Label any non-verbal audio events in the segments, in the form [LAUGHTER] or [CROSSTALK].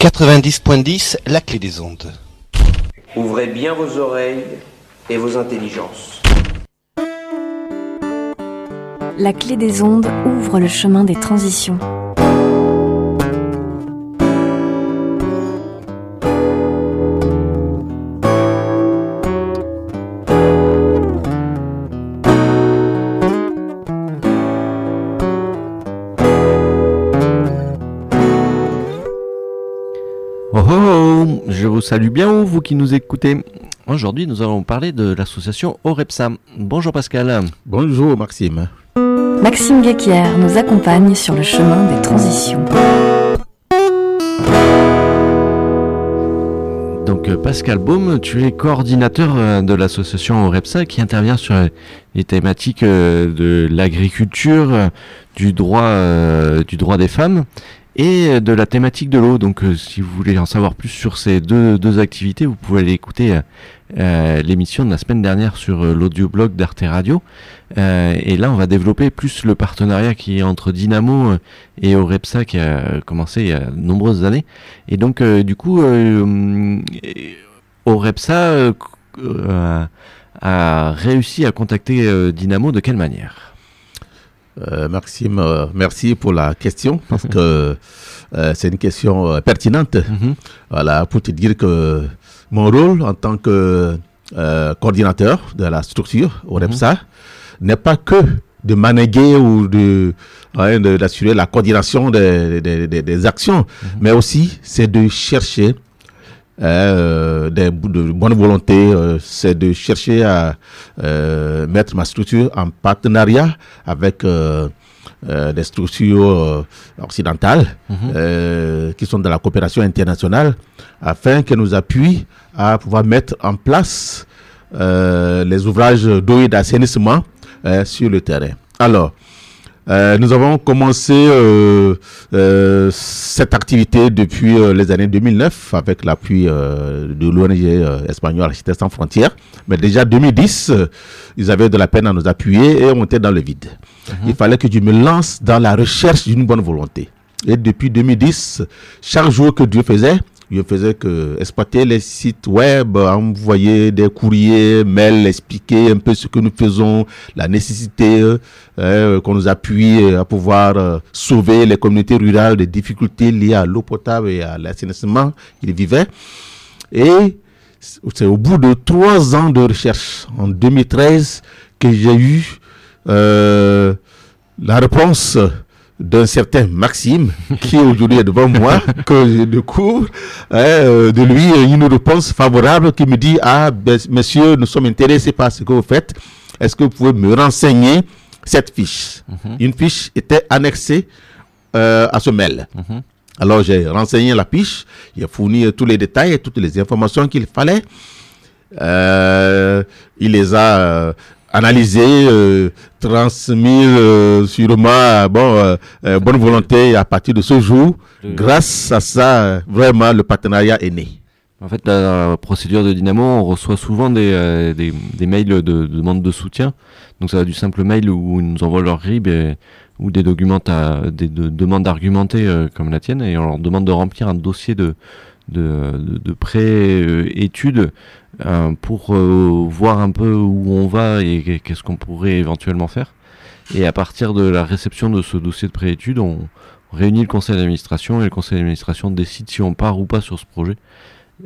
90.10, la clé des ondes. Ouvrez bien vos oreilles et vos intelligences. La clé des ondes ouvre le chemin des transitions. Vous salue bien, vous qui nous écoutez. Aujourd'hui, nous allons parler de l'association OREPSA. Bonjour Pascal. Bonjour Maxime. Maxime Guéquière nous accompagne sur le chemin des transitions. Donc euh, Pascal Baume, tu es coordinateur euh, de l'association OREPSA qui intervient sur les thématiques euh, de l'agriculture, du droit, euh, du droit des femmes et de la thématique de l'eau. Donc euh, si vous voulez en savoir plus sur ces deux, activités, vous pouvez aller écouter euh, euh, l'émission de la semaine dernière sur euh, l'audioblog d'Arte Radio. Euh, et là, on va développer plus le partenariat qui est entre Dynamo euh, et Orepsa qui a commencé il y a de nombreuses années. Et donc, euh, du coup, euh, Orepsa euh, euh, a réussi à contacter euh, Dynamo de quelle manière? Euh, Maxime, euh, merci pour la question parce que [LAUGHS] euh, c'est une question pertinente. Mhm. Voilà, pour te dire que mon rôle en tant que coordinateur de la structure OREPSA n'est pas que de manéguer ou de de- d'assurer la coordination des, des- des- des actions, mais aussi c'est de chercher euh, des bouts de bonne volonté, euh, c'est de chercher à euh, mettre ma structure en partenariat avec euh, euh, des structures euh, occidentales euh, qui sont dans la coopération internationale afin qu'elles nous appuient à pouvoir mettre en place euh, les ouvrages d'eau et d'assainissement euh, sur le terrain. Alors, euh, nous avons commencé euh, euh, cette activité depuis les années 2009 avec l'appui de l'ONG espagnole Architectes sans frontières. Mais déjà 2010, euh, ils avaient de la peine à nous appuyer et on était dans le vide. Il fallait que je me lance dans la recherche d'une bonne volonté. Et depuis 2010, chaque jour que Dieu faisait, je faisais que exploiter les sites web, envoyer des courriers, mails, expliquer un peu ce que nous faisons, la nécessité euh, euh, qu'on nous appuie euh, à pouvoir sauver les communautés rurales des difficultés liées à l'eau potable et à l'assainissement qu'ils vivaient. Et c'est au bout de trois ans de recherche, en 2013, que j'ai eu la réponse d'un certain Maxime, qui aujourd'hui est devant moi, [LAUGHS] que je découvre, hein, euh, de lui euh, une réponse favorable qui me dit, ah, ben, monsieur, nous sommes intéressés par ce que vous faites. Est-ce que vous pouvez me renseigner cette fiche? Une fiche était annexée euh, à ce mail. Alors j'ai renseigné la fiche, j'ai fourni euh, tous les détails et toutes les informations qu'il fallait. Euh, il les a analysés, euh, transmis euh, sûrement bon, euh, euh, bonne volonté. À partir de ce jour, grâce à ça, vraiment, le partenariat est né. En fait, la procédure de Dynamo, on reçoit souvent des, euh, des, des mails de, de demande de soutien. Donc ça va du simple mail où ils nous envoient leur RIB et- ou des documents, à- des de- demandes argumentées euh, comme la tienne et on leur demande de remplir un dossier de, de, de, de pré-études euh, pour euh, voir un peu où on va et qu'est-ce qu'on pourrait éventuellement faire. Et à partir de la réception de ce dossier de pré-études, on réunit le conseil d'administration et le conseil d'administration décide si on part ou pas sur ce projet.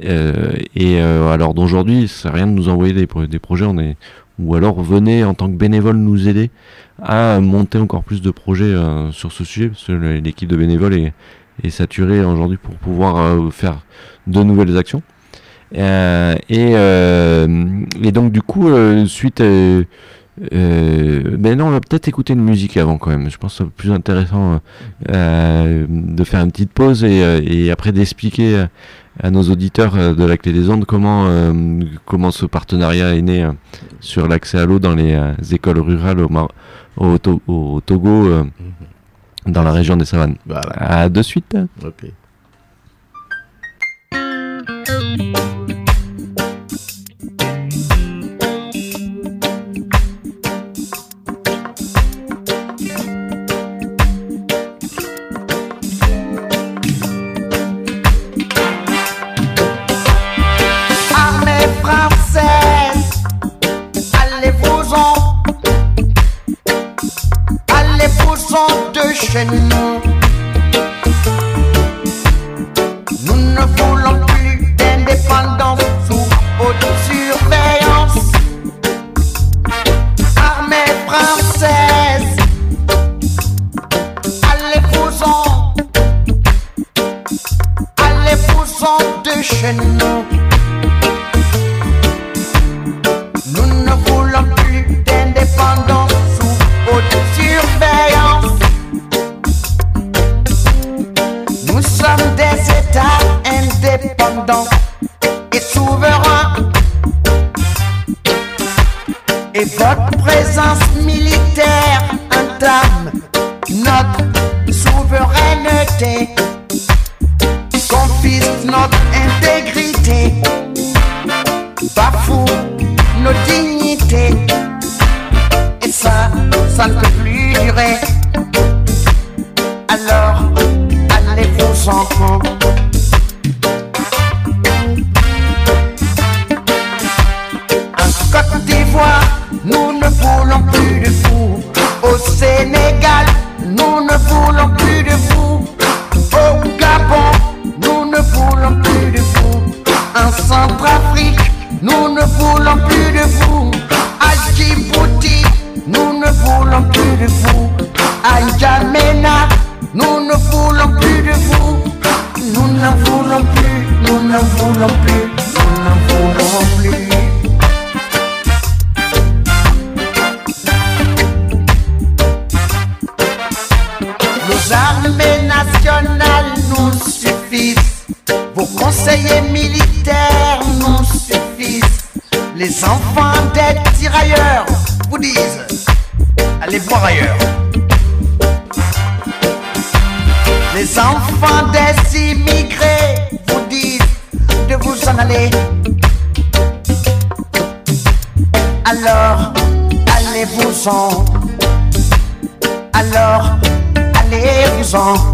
Euh, et alors d'aujourd'hui, c'est rien de nous envoyer des, des projets, on est ou alors venez en tant que bénévole nous aider à monter encore plus de projets sur ce sujet, parce que l'équipe de bénévoles est, est saturée aujourd'hui pour pouvoir euh, faire de nouvelles actions. Euh, et, euh, et donc du coup, euh, suite, ben non, on va peut-être écouter une musique avant quand même. Je pense que c'est plus intéressant de faire une petite pause et, et après d'expliquer à nos auditeurs de la clé des ondes comment comment ce partenariat est né sur l'accès à l'eau dans les écoles rurales au, Togo euh, dans la région des savanes. Voilà. À de suite. Allez-vous-en Alors, allez-vous-en. Alors, allez-vous-en.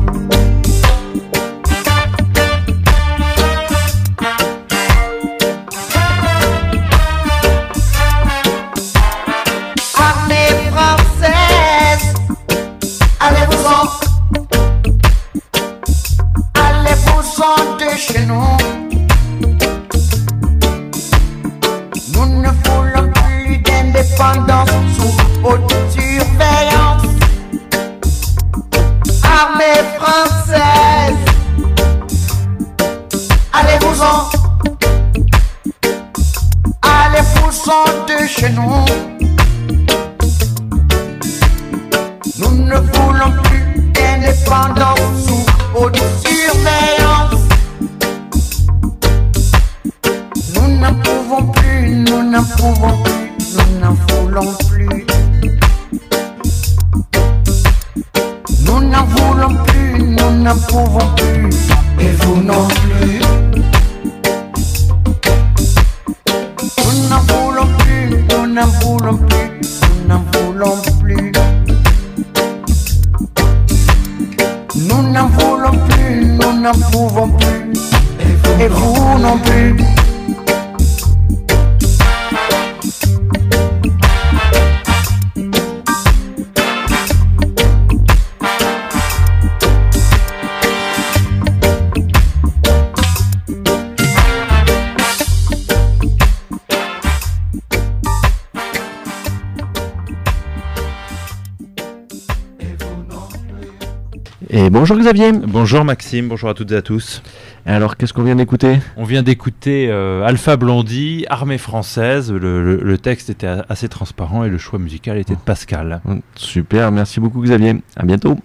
Et bonjour Xavier. Bonjour Maxime, bonjour à toutes et à tous. Alors qu'est-ce qu'on vient d'écouter? On vient d'écouter euh, Alpha Blondie, Armée française. Le, le- le texte était assez transparent et le choix musical était de Pascal. Super, merci beaucoup Xavier. À bientôt.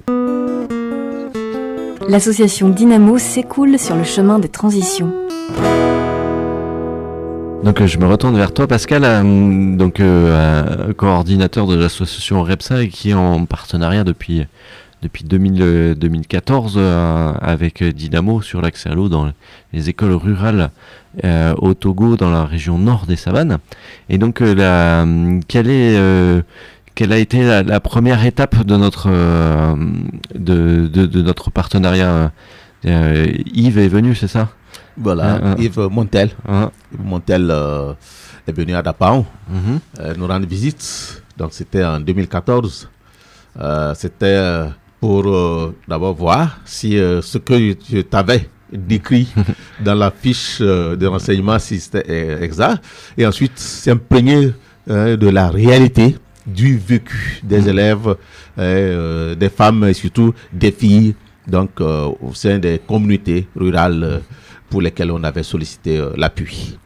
L'association Dynamo s'écoule sur le chemin des transitions. Donc euh, je me retourne vers toi Pascal, euh, donc euh, coordinateur de l'association REPSA et qui est en partenariat depuis depuis 2000, euh, 2014 euh, avec euh, Dynamo sur l'accès à l'eau dans les écoles rurales au Togo dans la région nord des savanes. Et donc la, quelle est quelle a été la, la première étape de notre euh, de, de, de notre partenariat euh, Yves est venu, c'est ça? Voilà, Ah, ah. Yves Montel. Hein Yves Montel est venu à Dapao Mhm. euh, nous rendre visite. Donc c'était en 2014. Euh, c'était pour euh, d'abord voir si euh, ce que je t'avais décrit [LAUGHS] dans la fiche euh, de renseignement si c'était exact. Et ensuite s'imprégner euh, de la réalité du vécu des élèves, euh, des femmes et surtout des filles donc au sein des communautés rurales euh, pour lesquelles on avait sollicité l'appui.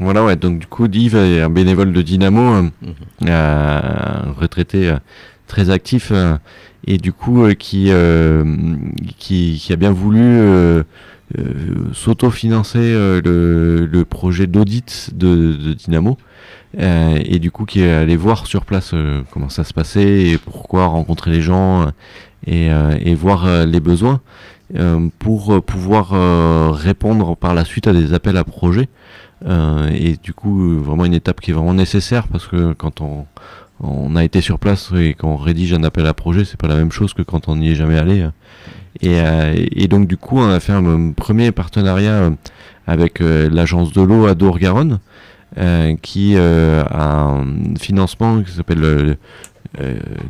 Voilà, ouais. Donc, du coup, Yves est un bénévole de Dynamo, un retraité très actif, et du coup, euh, qui, euh, qui, qui a bien voulu euh, s'autofinancer le, le projet d'audit de, Dynamo. Et du coup, qui est allé voir sur place comment ça se passait et pourquoi rencontrer les gens et, et voir les besoins pour pouvoir répondre par la suite à des appels à projets. Et du coup, vraiment une étape qui est vraiment nécessaire parce que quand on, on a été sur place et qu'on rédige un appel à projet, c'est pas la même chose que quand on n'y est jamais allé. Et, euh, et donc du coup, on a fait un, premier partenariat euh, avec euh, l'agence de l'eau à Dour-Garonne, qui a un financement qui s'appelle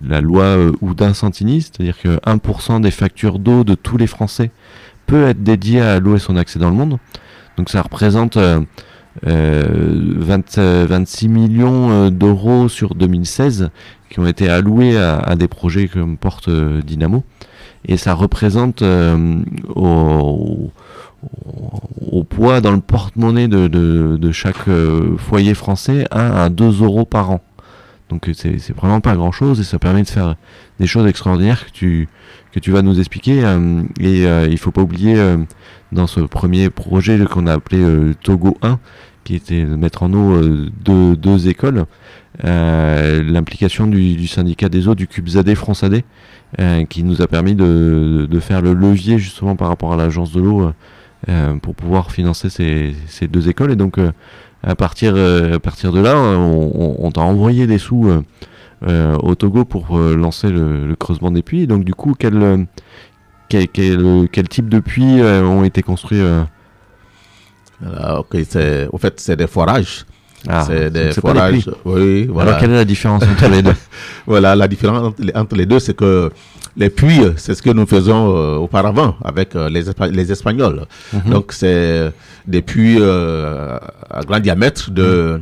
la loi Houdin-Santini, c'est-à-dire que 1% des factures d'eau de tous les Français peut être dédié à l'eau et son accès dans le monde. Donc ça représente 20, euh, 26 millions euh, d'euros sur 2016 qui ont été alloués à, des projets comme porte euh, Dynamo. Et ça représente euh, au, poids dans le porte-monnaie de, de, chaque euh, foyer français 1 à 2 euros par an. Donc euh, c'est vraiment pas grand chose et ça permet de faire des choses extraordinaires que tu, que tu vas nous expliquer. euh, et euh, il faut pas oublier euh, dans ce premier projet qu'on a appelé Togo 1, qui était de mettre en eau deux, deux écoles, l'implication du, syndicat des eaux du CUBZAD FronceAD, euh, qui nous a permis de, de faire le levier justement par rapport à l'agence de l'eau pour pouvoir financer ces, ces deux écoles. Et donc à partir, euh, à partir de là, on, on- on t'a envoyé des sous euh, euh, au Togo pour lancer le, creusement des puits. Donc du coup, quel, quel, type de puits ont été construits euh? Voilà, ok, c'est, au fait, c'est des forages. Ah, c'est des forages. puits. Oui, voilà. Alors quelle est la différence entre les deux [LAUGHS] Voilà, la différence entre les, entre les deux, c'est que les puits, euh, c'est ce que nous faisons euh, auparavant avec euh, les, Espa- les Espagnols. Mhm. Donc, c'est des puits euh, à grand diamètre de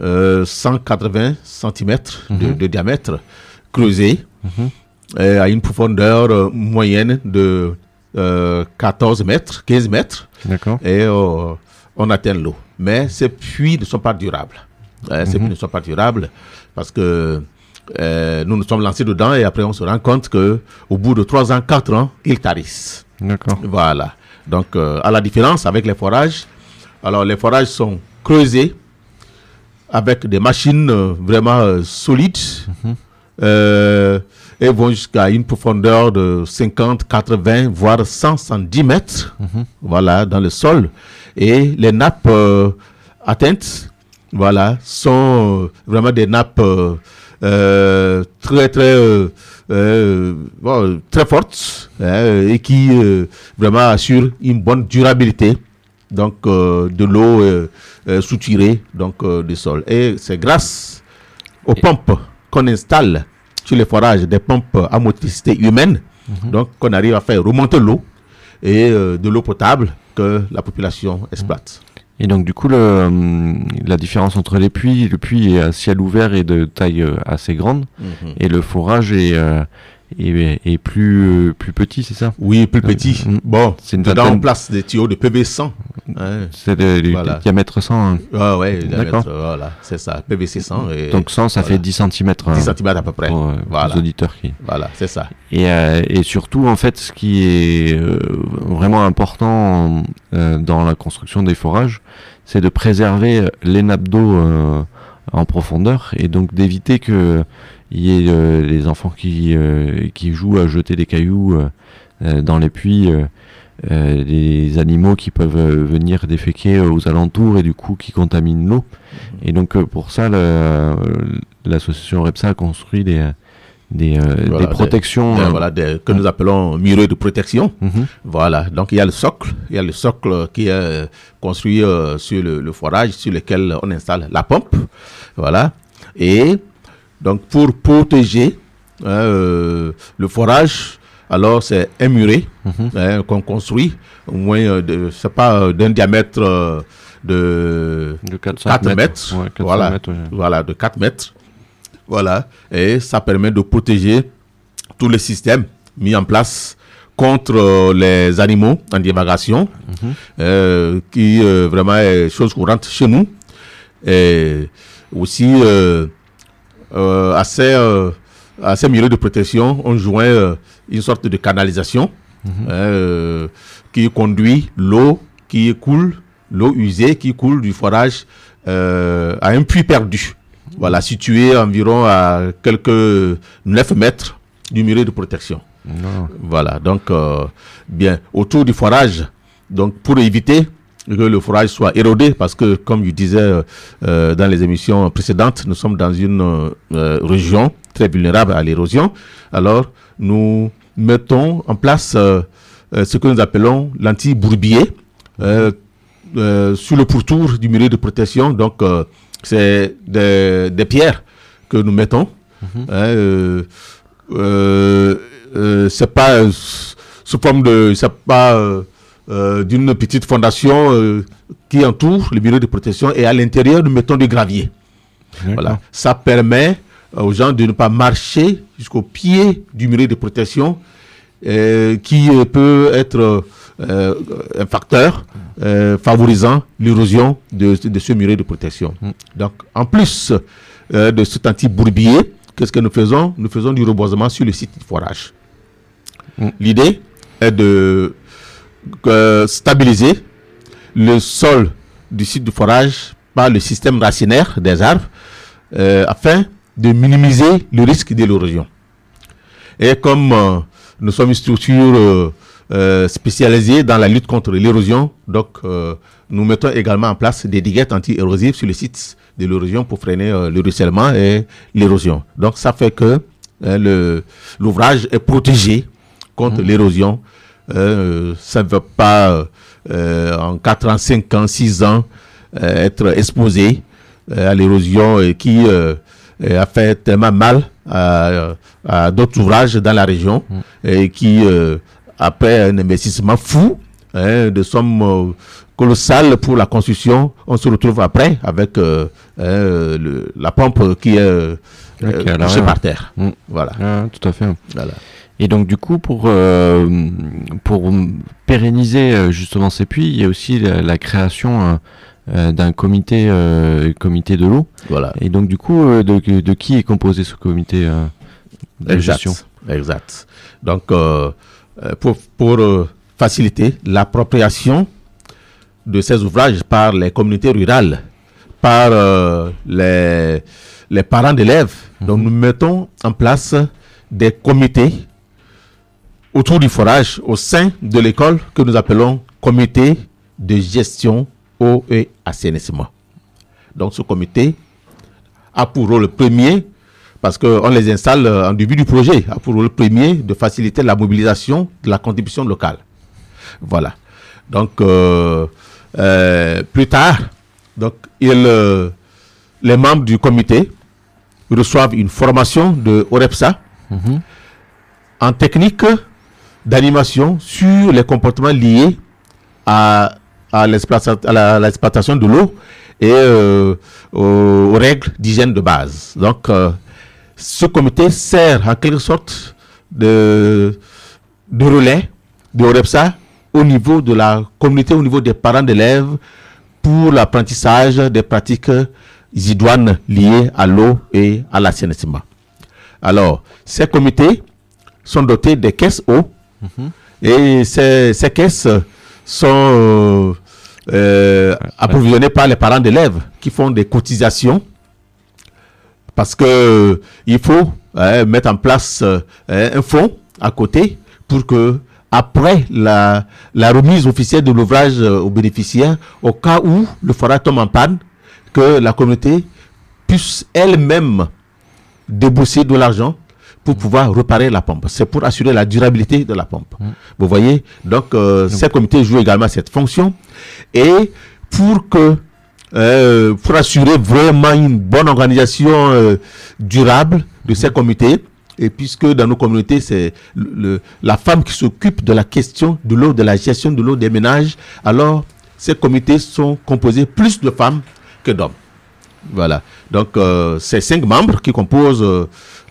euh, 180 cm de, Mhm. de diamètre, creusés Mhm. et à une profondeur euh, moyenne de euh, 14 mètres, 15 mètres D'accord. et euh, on atteint l'eau. Mais ces puits ne sont pas durables. Euh, Ces puits ne sont pas durables parce que euh, nous nous sommes lancés dedans et après on se rend compte que au bout de 3 ans, 4 ans, ils tarissent. D'accord. Voilà. Donc, euh, à la différence avec les forages, alors les forages sont creusés avec des machines euh, vraiment solides euh, et vont jusqu'à une profondeur de 50, 80, voire 100, 110 mètres, voilà, dans le sol. Et les nappes euh, atteintes, voilà, sont euh, vraiment des nappes euh, très, très, bon, très fortes hein, et qui vraiment assurent une bonne durabilité donc euh, de l'eau euh, euh, soutirée donc du sol. Et c'est grâce aux pompes qu'on installe sur les forages, des pompes à motricité humaine, donc qu'on arrive à faire remonter l'eau et de l'eau potable que la population exploite. Et donc du coup, le, hum, la différence entre les puits, le puits est à ciel ouvert et de taille euh, assez grande, et le forage est, euh, est plus, euh, plus petit, c'est ça? Oui, plus petit. Mm. Bon, C'est une on place des tuyaux de PV100. Hein. C'est le Voilà. diamètre 100. hein. Ah ouais, D'accord. voilà, c'est ça, PVC 100. Et Donc 100, ça voilà. fait 10 cm. 10 cm à peu près. Pour euh, Voilà. les auditeurs qui... Voilà, c'est ça. Et, euh, et surtout, en fait, ce qui est euh, vraiment important euh, dans la construction des forages, c'est de préserver les nappes d'eau euh, en profondeur et donc d'éviter que il y ait euh, les enfants qui, euh, qui jouent à jeter des cailloux euh, dans les puits, les animaux qui peuvent venir déféquer aux alentours et du coup qui contaminent l'eau. Et donc pour ça, l'association REPSA a construit des, des, euh, Voilà, des des- protections. Des- euh, voilà, que nous appelons murets de protection. mhm. Voilà, donc il y a le socle, il y a le socle qui est construit euh, sur le, le forage sur lequel on installe la pompe. Voilà, et donc pour protéger hein, euh, le forage, alors c'est un muret Mhm. hein, qu'on construit, au moins, euh, c'est pas euh, d'un diamètre de De 4, 4 mètres. Ouais, 400 voilà, mètres, ouais. voilà, de 4 mètres. Voilà. Et ça permet de protéger tous les systèmes mis en place contre les animaux en divagation, Mhm. euh, qui euh, vraiment est chose courante chez nous. Et aussi, euh, à, ces, euh, à ces milieux de protection, on joint euh, une sorte de canalisation Mhm. hein, euh, qui conduit l'eau qui coule, l'eau usée qui coule du forage euh, à un puits perdu. Voilà, situé environ à quelques 9 mètres du muret de protection. Non. Voilà, donc, euh, bien, autour du forage, donc pour éviter que le forage soit érodé, parce que, comme je disais euh, dans les émissions précédentes, nous sommes dans une euh, région très vulnérable à l'érosion. Alors, nous mettons en place euh, ce que nous appelons l'anti-bourbier sur le pourtour du muret de protection. Donc, c'est des, des pierres que nous mettons. Euh, euh, c'est pas sous forme de c'est pas euh, d'une petite fondation euh, qui entoure le milieu de protection et à l'intérieur nous mettons du gravier. Voilà. Ça permet euh, aux gens de ne pas marcher jusqu'au pied du muret de protection euh, qui peut être euh, un facteur euh, favorisant l'érosion de, de ce muret de protection. Donc, en plus de cet anti-bourbier, qu'est-ce que nous faisons? Nous faisons du reboisement sur le site de forage. Mm. L'idée est de euh, stabiliser le sol du site de forage par le système racinaire des arbres euh, afin de minimiser le risque de l'érosion. Et comme euh, nous sommes une structure euh, spécialisée dans la lutte contre l'érosion, donc nous mettons également en place des diguettes anti-érosives sur les sites de l'érosion pour freiner le ruissellement et l'érosion. Donc ça fait que le- l'ouvrage est protégé contre l'érosion. Euh, ça ne veut pas euh, en 4 ans, 5 ans, 6 ans euh, être exposé à l'érosion qui a fait tellement mal à, à d'autres ouvrages dans la région et qui, après un investissement fou hein, de sommes colossales pour la construction, on se retrouve après avec le- la pompe qui est ouais. par terre. Mm. Voilà. Ah, tout à fait. voilà. Et donc du coup, pour, euh, pour pérenniser euh, justement ces puits, il y a aussi la, la création euh, d'un comité, euh, comité de l'eau. Voilà. Et donc du coup, de, de qui est composé ce comité de Exact. gestion? Exact. Donc, pour, pour faciliter l'appropriation de ces ouvrages par les communautés rurales, par les, les parents d'élèves, donc nous mettons en place des comités autour du forage au sein de l'école que nous appelons comité de gestion eau et assainissement. Donc, ce comité a pour rôle premier parce qu'on les installe euh, en début du projet, a pour rôle premier de faciliter la mobilisation de la contribution locale. Voilà. Donc, euh, euh, plus tard, donc, il, euh, les membres du comité reçoivent une formation de OREPSA Mhm. en technique d'animation sur les comportements liés à, à l'exploitation de l'eau et euh, aux, aux règles d'hygiène de base. Donc, euh, ce comité sert en quelque sorte de, de relais de OREPSA au niveau de la communauté, au niveau des parents d'élèves pour l'apprentissage des pratiques idoines liées à l'eau et à l'assainissement. Alors, ces comités sont dotés des caisses eau et ces, caisses sont euh, euh, approvisionnées par les parents d'élèves qui font des cotisations. Parce que il faut euh, mettre en place euh, un fonds à côté pour que après la, remise officielle de l'ouvrage aux bénéficiaires, au cas où le forage tombe en panne, que la communauté puisse elle-même débourser de l'argent pour pouvoir réparer la pompe. C'est pour assurer la durabilité de la pompe. Vous voyez? Donc, euh, ces comités jouent également cette fonction. Et pour que euh, pour assurer vraiment une bonne organisation euh, durable de ces comités, Et puisque dans nos communautés, c'est le- le- la femme qui s'occupe de la question de l'eau, de la gestion de l'eau des ménages, alors ces comités sont composés plus de femmes que d'hommes. Voilà. Donc, euh, c'est cinq membres qui composent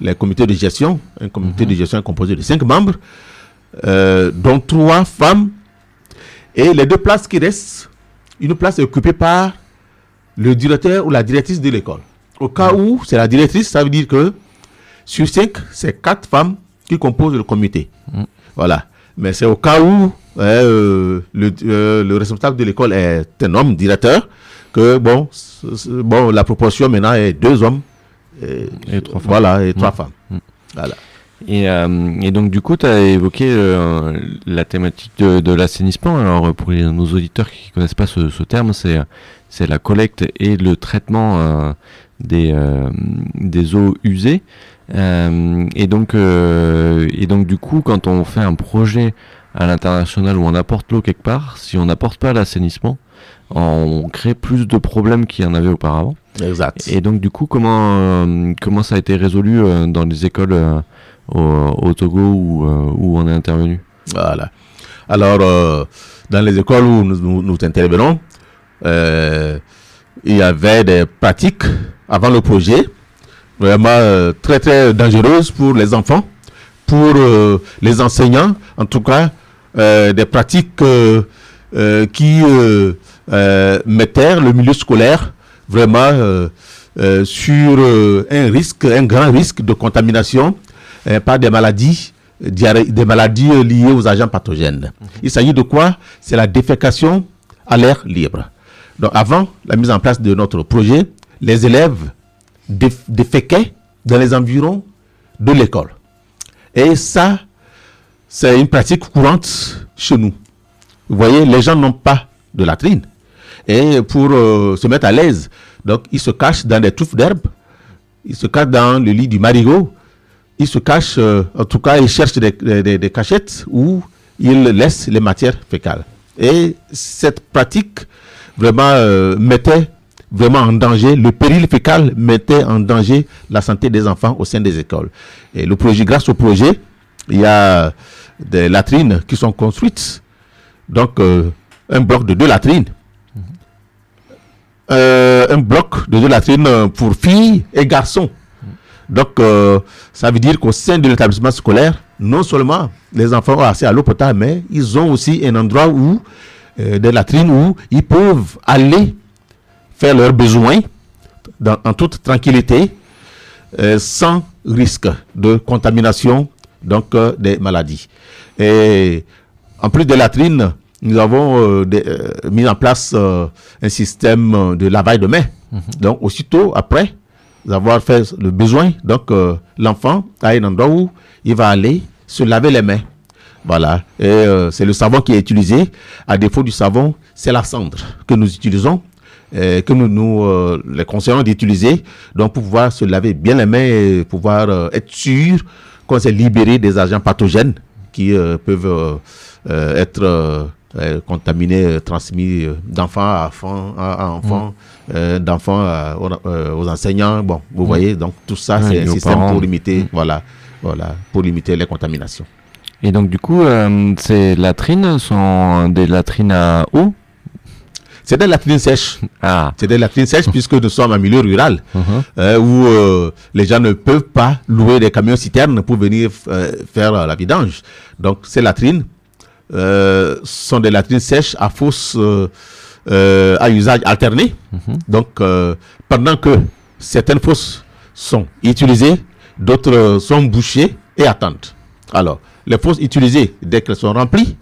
les comités de gestion. Un comité de gestion est composé de cinq membres, euh, dont trois femmes. Et les deux places qui restent, une place est occupée par le directeur ou la directrice de l'école. Au cas où c'est la directrice, ça veut dire que sur cinq, c'est quatre femmes qui composent le comité. Voilà. Mais c'est au cas où hein, euh, le, euh, le responsable de l'école est un homme directeur que bon, bon la proportion maintenant est deux hommes et, Et trois femmes. Voilà, et trois Mm. femmes. Mm. Voilà. Et, euh, et donc du coup, tu as évoqué euh, la thématique de, de l'assainissement. Alors pour les- nos auditeurs qui connaissent pas ce, ce terme, c'est c'est la collecte et le traitement euh, des, des eaux usées. Et donc et donc du coup, quand on fait un projet à l'international où on apporte l'eau quelque part, si on n'apporte pas l'assainissement, on crée plus de problèmes qu'il y en avait auparavant. Exact. Et donc du coup, comment euh, comment ça a été résolu euh, dans les écoles euh, au, au Togo où, où on est intervenu? Voilà. Alors, dans les écoles où nous, nous, intervenons, il y avait des pratiques avant le projet, vraiment très très dangereuses pour les enfants, pour les enseignants, en tout cas, des pratiques euh, euh, qui euh, euh, mettaient le milieu scolaire vraiment euh, euh, sur euh, un risque, un grand risque de contamination euh, par des maladies, euh, des maladies euh, liées aux agents pathogènes. Il s'agit de quoi? C'est la défécation à l'air libre. Donc avant la mise en place de notre projet, les élèves déf- déféquaient dans les environs de l'école. Et ça, c'est une pratique courante chez nous. Vous voyez, les gens n'ont pas de latrine. Et pour euh, se mettre à l'aise, donc ils se cachent dans des touffes d'herbe, ils se cachent dans le lit du marigot, ils se cachent, euh, en tout cas, ils cherchent des, cachettes où ils laissent les matières fécales. Et cette pratique vraiment euh, mettait vraiment en danger, le péril fécal mettait en danger la santé des enfants au sein des écoles. Et le projet, grâce au projet, il y a des latrines qui sont construites. Donc, euh, un bloc de deux latrines. Euh, un bloc de deux latrines pour filles et garçons. Donc, euh, ça veut dire qu'au sein de l'établissement scolaire, non seulement les enfants ont accès à l'eau potable, mais ils ont aussi un endroit où, des latrines où ils peuvent aller faire leurs besoins dans- en toute tranquillité, sans risque de contamination donc euh, des maladies. Et en plus des latrines, nous avons euh, des- euh, mis en place un système de lavage de mains. Donc aussitôt après avoir fait le besoin, donc l'enfant a un endroit où il va aller se laver les mains. Voilà. Et euh, c'est le savon qui est utilisé. À défaut du savon, c'est la cendre que nous utilisons, que nous, nous euh, les conseillons d'utiliser, donc pour pouvoir se laver bien les mains et pouvoir euh, être sûr qu'on s'est libéré des agents pathogènes qui euh, peuvent euh, euh, être contaminés, transmis d'enfant à enfant, à, enfant, d'enfants à- aux, enseignants. Bon, vous voyez, donc tout ça, c'est un système parents. pour limiter, Mm. voilà, voilà, pour limiter les contaminations. Et donc du coup, ces latrines sont des latrines à eau C'est des latrines sèches. Ah, C'est des latrines sèches puisque nous sommes en milieu rural mhm. euh, où euh, les gens ne peuvent pas louer des camions citernes pour venir euh, faire la vidange. Donc ces latrines sont des latrines sèches à fosse euh, à usage alterné. Donc euh, pendant que certaines fosses sont utilisées, d'autres sont bouchées et attendent. Alors les fosses utilisées, dès qu'elles sont remplies,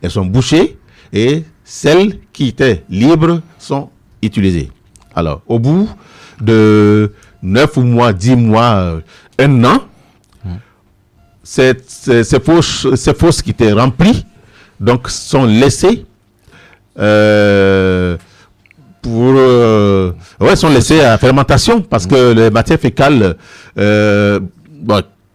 elles sont bouchées et celles qui étaient libres sont utilisées. Alors, au bout de 9 mois, 10 mois, euh, un an, ces, fosses, qui étaient remplies donc, sont laissées euh, pour euh, ouais sont à fermentation parce que les matières fécales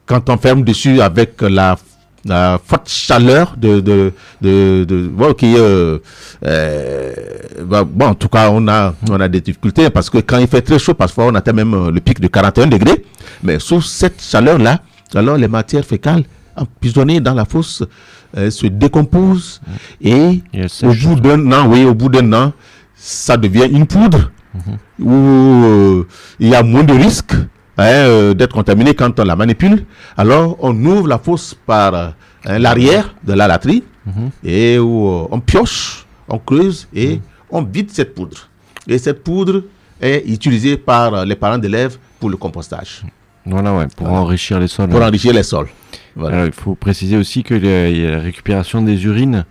quand on ferme dessus avec la la forte chaleur de de de, de bon, qui euh, euh, bah, bon en tout cas on a on a des difficultés parce que quand il fait très chaud parfois on atteint même euh, le pic de 41 degrés. Mais sous cette chaleur là alors les matières fécales emprisonnées dans la fosse euh, se décomposent et Et au bout d'un an, oui, au bout d'un an, ça devient une poudre Mhm. où il y a moins de risques hein, euh, d'être contaminé quand on la manipule. Alors, on ouvre la fosse par hein, l'arrière de la latrine Mhm. et où euh, on pioche, on creuse et on vide cette poudre. Et cette poudre est utilisée par euh, les parents d'élèves pour le compostage, Voilà, ouais, pour Voilà. enrichir les sols. pour enrichir les sols. Voilà. Alors, il faut préciser aussi qu'il y a il y a la récupération des urines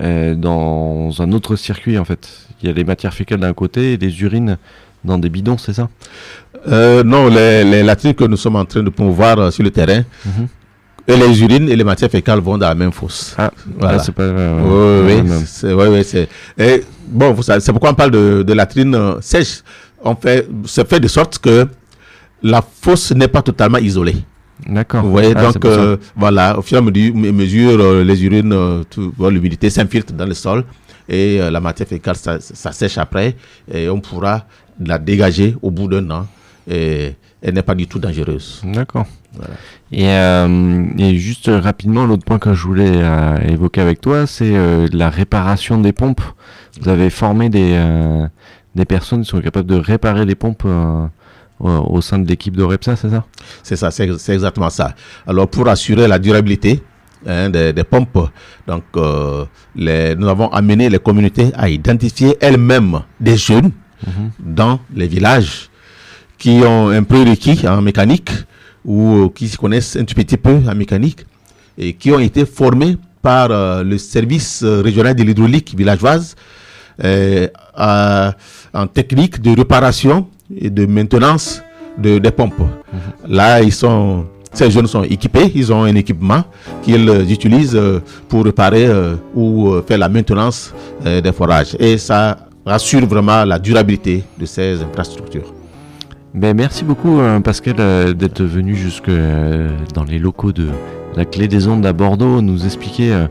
euh, dans un autre circuit en fait. Il y a les matières fécales d'un côté et les urines dans des bidons, c'est ça? Euh, non, les, les latrines que nous sommes en train de promouvoir euh, sur le terrain, Mhm. et les urines et les matières fécales vont dans la même fosse. Ah, Voilà. là, c'est pas. euh, Oui, oui, c'est, oui, oui, c'est. Et bon, c'est pourquoi on parle de, de latrine euh, sèche. On fait, c'est fait de sorte que la fosse n'est pas totalement isolée. D'accord. Vous voyez, Ah, donc euh, voilà, au fur et à mesure, me- mesure euh, les urines, euh, l'humidité s'infiltre dans le sol et euh, la matière fécale, ça, ça sèche après et on pourra la dégager au bout d'un an et elle n'est pas du tout dangereuse. D'accord. Voilà. Et, euh, et juste rapidement, l'autre point que je voulais euh, évoquer avec toi, c'est euh, la réparation des pompes. Vous avez formé des, des personnes qui sont capables de réparer les pompes au, au sein de l'équipe de Repsa, c'est ça? C'est ça, c'est exactement ça. Alors, pour assurer la durabilité hein, des, des pompes, donc, les, nous avons amené les communautés à identifier elles-mêmes des jeunes dans les villages qui ont un prérequis en mécanique ou euh, qui se connaissent un tout petit peu en mécanique et qui ont été formés par euh, le service euh, régional de l'hydraulique villageoise euh, à- en technique de réparation et de maintenance de, des pompes. Là, ils sont, ces jeunes sont équipés, ils ont un équipement qu'ils utilisent pour réparer euh, ou faire la maintenance des forages. Et ça rassure vraiment la durabilité de ces infrastructures. Ben, merci beaucoup euh, Pascal euh, d'être venu jusque euh, dans les locaux de la Clé des Ondes à Bordeaux nous expliquer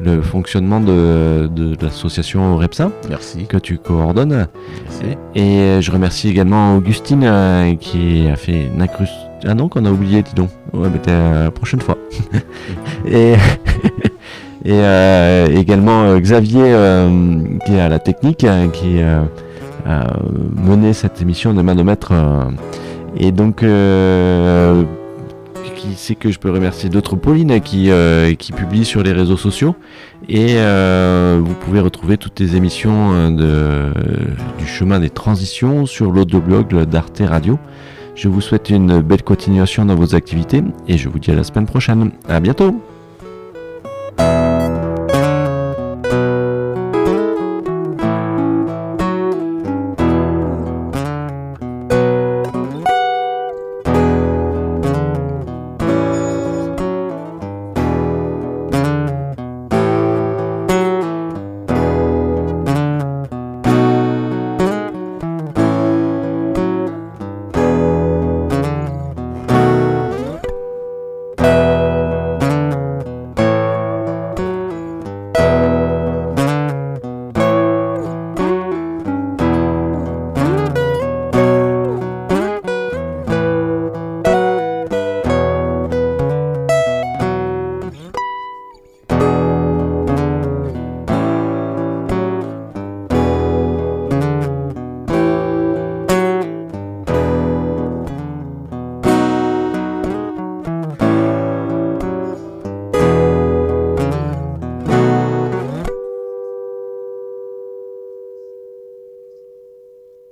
le fonctionnement de, de l'association Repsa Merci. que tu coordonnes. Merci. Et je remercie également Augustine qui a fait une incrust... Ah non, qu'on a oublié, dis donc. Ouais, mais euh, prochaine fois. [LAUGHS] et et euh, également euh, Xavier euh, qui est à la technique, euh, qui a mené cette émission de euh, et donc, qui c'est que je peux remercier d'autres Pauline qui, qui publie sur les réseaux sociaux. Et vous pouvez retrouver toutes les émissions de, du chemin des transitions sur l'audioblog d'Arte Radio. Je vous souhaite une belle continuation dans vos activités et je vous dis à la semaine prochaine. À bientôt!